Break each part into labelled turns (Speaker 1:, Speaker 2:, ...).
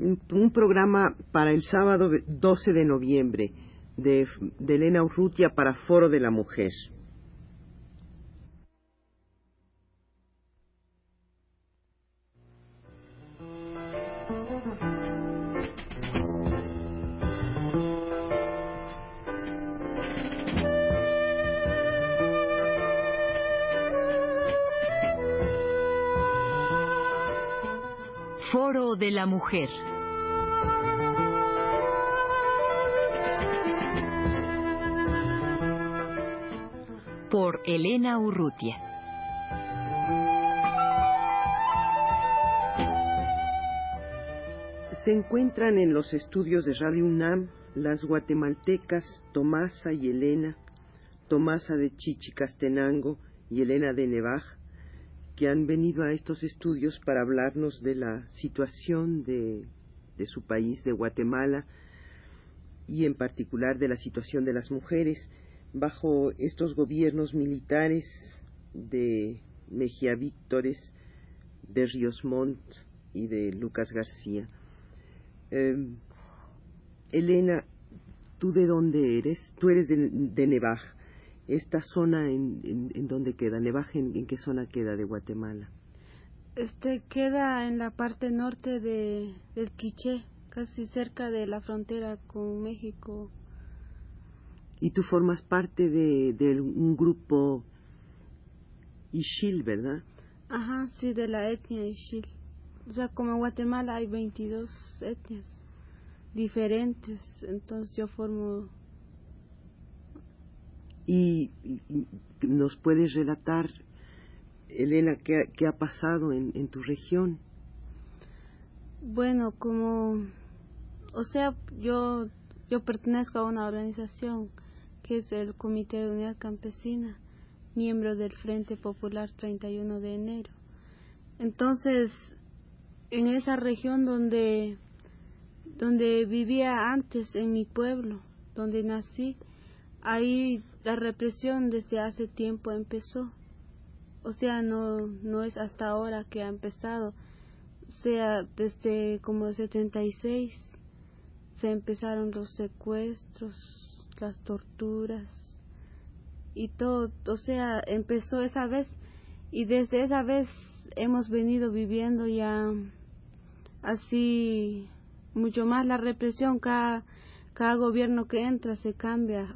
Speaker 1: un, programa para el sábado 12 de noviembre de, Elena Urrutia para Foro de la Mujer.
Speaker 2: Foro de la Mujer. Elena Urrutia.
Speaker 1: Se encuentran en los estudios de Radio UNAM las guatemaltecas Tomasa y Elena, Tomasa de Chichicastenango y Elena de Nevaj, que han venido a estos estudios para hablarnos de la situación de, su país, de Guatemala, y en particular de la situación de las mujeres bajo estos gobiernos militares de Mejía Víctores, de Ríos Montt y de Lucas García. Em, Elena, ¿tú de dónde eres? Tú eres de, de Nevaj esta zona en, en, dónde queda, Nevaje, en, qué zona queda de Guatemala?
Speaker 3: Este queda en la parte norte de, del Quiché, casi cerca de la frontera con México.
Speaker 1: Y tú formas parte de, de un grupo Ishil, ¿verdad?
Speaker 3: Ajá, sí, de la etnia Ishil. O sea, como en Guatemala hay 22 etnias diferentes, entonces yo formo
Speaker 1: y, nos puedes relatar, Elena, qué, ha pasado en, en tu región.
Speaker 3: Bueno, como, o sea, yo, yo pertenezco a una organización es el Comité de Unidad Campesina, miembro del Frente Popular 31 de enero. Entonces, en esa región donde, donde vivía antes, en mi pueblo, donde nací, ahí la represión desde hace tiempo empezó. O sea, no, no es hasta ahora que ha empezado. Sea, desde como el 76 se empezaron los secuestros, las torturas y todo. O sea, empezó esa vez y desde esa vez hemos venido viviendo ya así mucho más la represión. Cada, cada gobierno que entra se cambia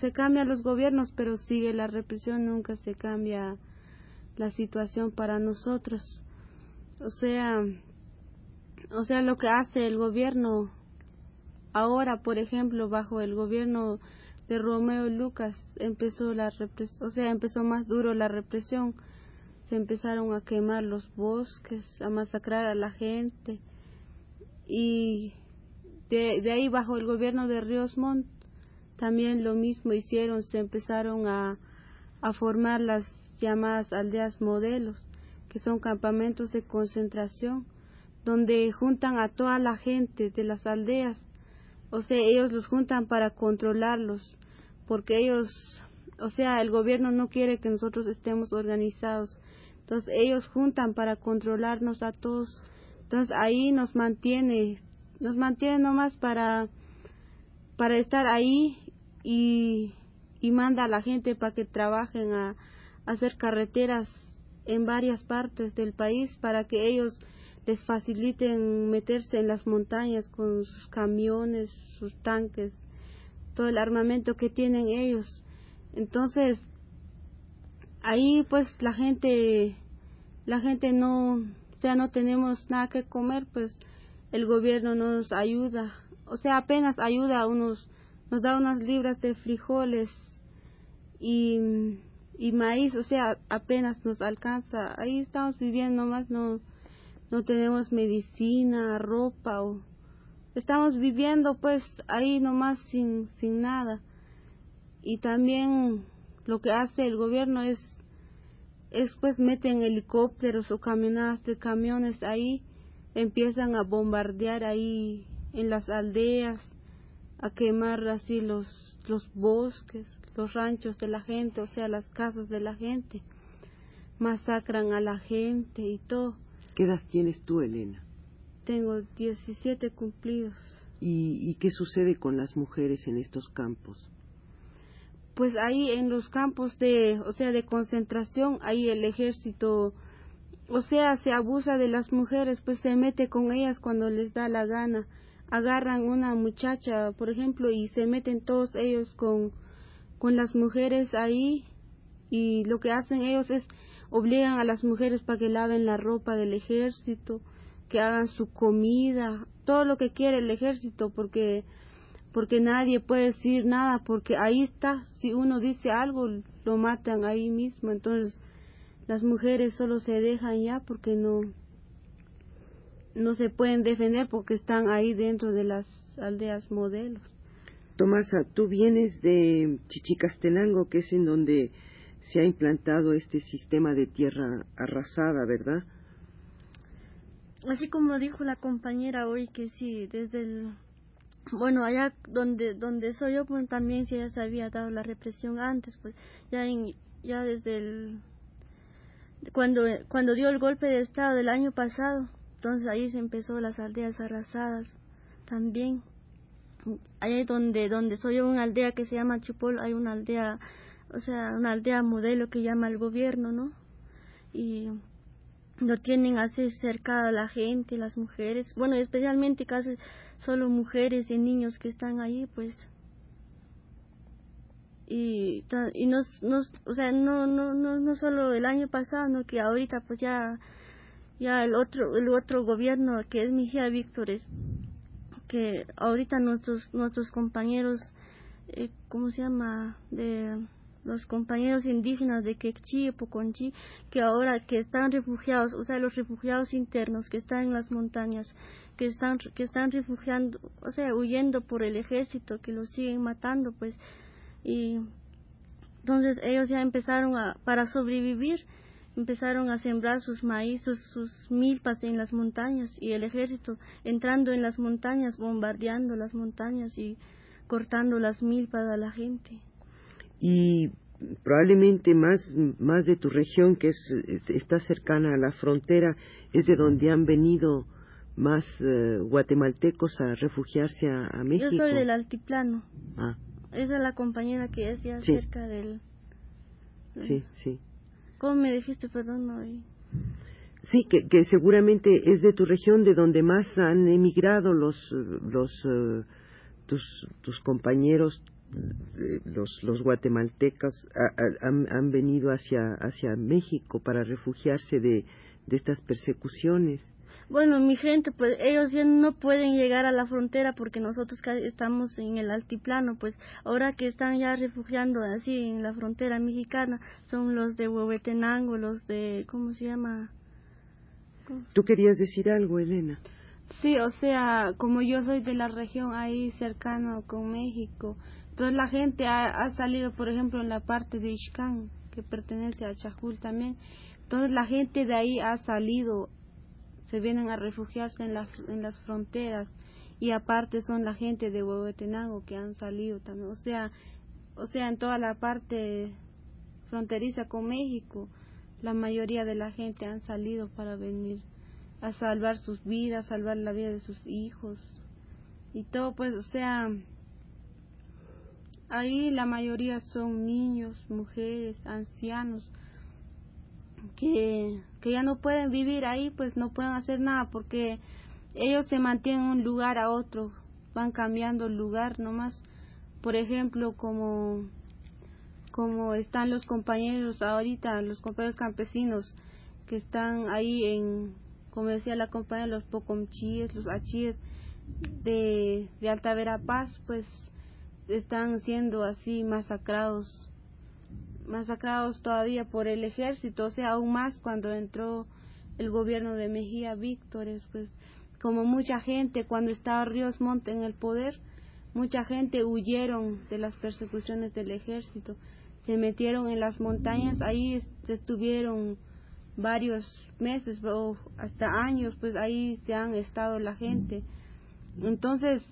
Speaker 3: se cambian los gobiernos, pero sigue la represión, nunca se cambia la situación para nosotros. O sea, o sea, lo que hace el gobierno ahora, por ejemplo, bajo el gobierno de Romeo Lucas, empezó la o sea, empezó más duro la represión. Se empezaron a quemar los bosques, a masacrar a la gente. Y de, de ahí, bajo el gobierno de Ríos Montt, también lo mismo hicieron, se empezaron a, a formar las llamadas aldeas modelos, que son campamentos de concentración, donde juntan a toda la gente de las aldeas, o sea, ellos los juntan para controlarlos, porque ellos, o sea, el gobierno no quiere que nosotros estemos organizados, entonces ellos juntan para controlarnos a todos, entonces ahí nos mantiene, nos mantiene nomás para para estar ahí y, y manda a la gente para que trabajen a, hacer carreteras en varias partes del país para que ellos les faciliten meterse en las montañas con sus camiones, sus tanques, todo el armamento que tienen ellos. Entonces, ahí pues la gente, la gente no, o sea, no tenemos nada que comer, pues el gobierno nos ayuda, o sea, apenas ayuda a unos nos da unas libras de frijoles y, y maíz, o sea, apenas nos alcanza. Ahí estamos viviendo más, no, no tenemos medicina, ropa o estamos viviendo pues ahí nomás sin, sin nada. Y también lo que hace el gobierno es, es pues meten helicópteros o camionadas de camiones ahí, empiezan a bombardear ahí en las aldeas a quemar así los, los bosques, los ranchos de la gente, o sea, las casas de la gente. Masacran a la gente y todo.
Speaker 1: ¿Qué edad tienes tú, Elena?
Speaker 3: Tengo 17 cumplidos.
Speaker 1: ¿Y, ¿Y qué sucede con las mujeres en estos campos?
Speaker 3: Pues ahí en los campos de, o sea, de concentración, ahí el ejército, o sea, se abusa de las mujeres, pues se mete con ellas cuando les da la gana. Agarran una muchacha, por ejemplo, y se meten todos ellos con, con las mujeres ahí y lo que hacen ellos es obligan a las mujeres para que laven la ropa del ejército, que hagan su comida, todo lo que quiere el ejército, porque porque nadie puede decir nada, porque ahí está, si uno dice algo, lo matan ahí mismo, entonces las mujeres solo se dejan ya porque no no se pueden defender porque están ahí dentro de las aldeas modelos.
Speaker 1: Tomasa, tú vienes de Chichicastenango, que es en donde se ha implantado este sistema de tierra arrasada, ¿verdad?
Speaker 4: Así como dijo la compañera hoy que sí, desde el bueno, allá donde donde soy yo pues también ya se había dado la represión antes, pues ya en, ya desde el cuando cuando dio el golpe de estado del año pasado, entonces ahí se empezó las aldeas arrasadas también. Allá donde donde soy yo una aldea que se llama Chupol, hay una aldea o sea, una aldea modelo que llama el gobierno, ¿no? Y lo tienen así cerca la gente, las mujeres, bueno, especialmente casi solo mujeres y niños que están ahí, pues. Y, y no, no, o sea, no, no, no, no solo el año pasado, no que ahorita pues ya, ya el otro, el otro gobierno que es Mejía Víctores, que ahorita nuestros, nuestros compañeros, eh, ¿cómo se llama? de los compañeros indígenas de Quechí y Poconchi, que ahora que están refugiados, o sea, los refugiados internos que están en las montañas, que están, que están refugiando, o sea, huyendo por el ejército, que los siguen matando, pues, y entonces ellos ya empezaron a, para sobrevivir, empezaron a sembrar sus maíz, sus, sus, milpas en las montañas y el ejército entrando en las montañas, bombardeando las montañas y cortando las milpas a la gente
Speaker 1: y probablemente más, más de tu región que es, está cercana a la frontera es de donde han venido más eh, guatemaltecos a refugiarse a, México.
Speaker 4: Yo soy del altiplano. Ah. Esa es la compañera que es ya cerca del,
Speaker 1: Sí, sí.
Speaker 4: ¿Cómo me dijiste, perdón? No,
Speaker 1: Sí, que, que seguramente es de tu región de donde más han emigrado los, los uh, tus, tus compañeros los, los guatemaltecas han, han, venido hacia, hacia México para refugiarse de, de estas persecuciones.
Speaker 4: Bueno, mi gente, pues ellos ya no pueden llegar a la frontera porque nosotros estamos en el altiplano, pues ahora que están ya refugiando así en la frontera mexicana son los de Huehuetenango, los de, ¿cómo se llama?
Speaker 1: ¿Tú querías decir algo, Elena?
Speaker 3: Sí, o sea, como yo soy de la región ahí cercano con México, entonces la gente ha, salido, por ejemplo, en la parte de Ixcán, que pertenece a Chajul también. Entonces la gente de ahí ha salido, se vienen a refugiarse en, en las fronteras y aparte son la gente de Huehuetenango que han salido también. O sea, o sea, en toda la parte fronteriza con México, la mayoría de la gente han salido para venir a salvar sus vidas, salvar la vida de sus hijos y todo, pues, o sea, Ahí la mayoría son niños, mujeres, ancianos, que, que ya no pueden vivir ahí, pues no pueden hacer nada porque ellos se mantienen un lugar a otro, van cambiando el lugar nomás. Por ejemplo, como, como están los compañeros ahorita, los compañeros campesinos que están ahí en, como decía la compañera, los pocomchíes, los achíes de, de Alta Verapaz, pues están siendo así masacrados, masacrados todavía por el ejército, o sea, aún más cuando entró el gobierno de Mejía Víctores, pues como mucha gente cuando estaba Ríos Monte en el poder, mucha gente huyeron de las persecuciones del ejército, se metieron en las montañas, ahí estuvieron varios meses o hasta años, pues ahí se han estado la gente. Entonces,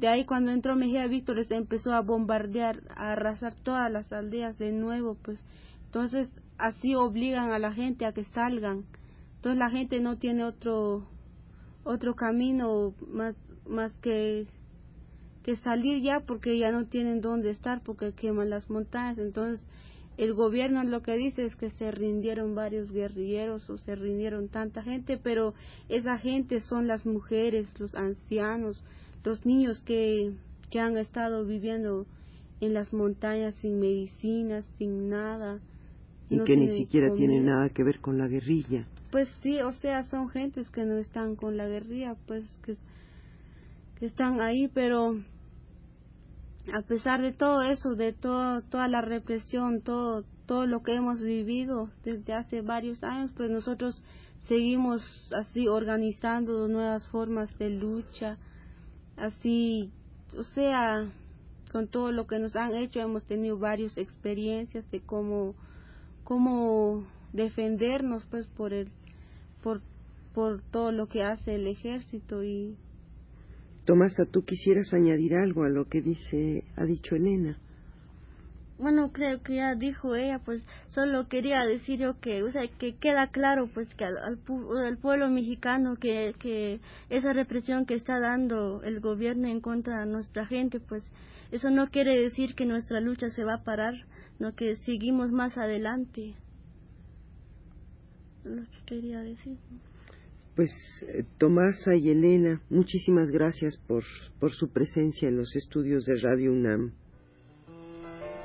Speaker 3: de ahí cuando entró Mejía Víctor se empezó a bombardear, a arrasar todas las aldeas de nuevo, pues entonces así obligan a la gente a que salgan. Entonces la gente no tiene otro otro camino más más que que salir ya porque ya no tienen dónde estar porque queman las montañas entonces el gobierno lo que dice es que se rindieron varios guerrilleros o se rindieron tanta gente pero esa gente son las mujeres los ancianos los niños que que han estado viviendo en las montañas sin medicinas sin nada
Speaker 1: y que ni siquiera tienen nada que ver con la guerrilla.
Speaker 3: Pues sí, o sea, son gentes que no están con la guerrilla, pues que, que están ahí, pero a pesar de todo eso, de todo, toda la represión, todo, todo lo que hemos vivido desde hace varios años, pues nosotros seguimos así organizando nuevas formas de lucha, así, o sea, con todo lo que nos han hecho hemos tenido varias experiencias de cómo, cómo defendernos pues por el por, por todo lo que hace el ejército y
Speaker 1: Tomasa, tú quisieras añadir algo a lo que dice ha dicho Elena.
Speaker 4: Bueno, creo que ya dijo ella, pues solo quería decir yo que, o sea, que queda claro pues que al, al, pueblo mexicano que, que esa represión que está dando el gobierno en contra de nuestra gente, pues eso no quiere decir que nuestra lucha se va a parar, no que seguimos más adelante lo que quería decir.
Speaker 1: Pues eh, Tomasa y Elena, muchísimas gracias por, por su presencia en los estudios de Radio UNAM.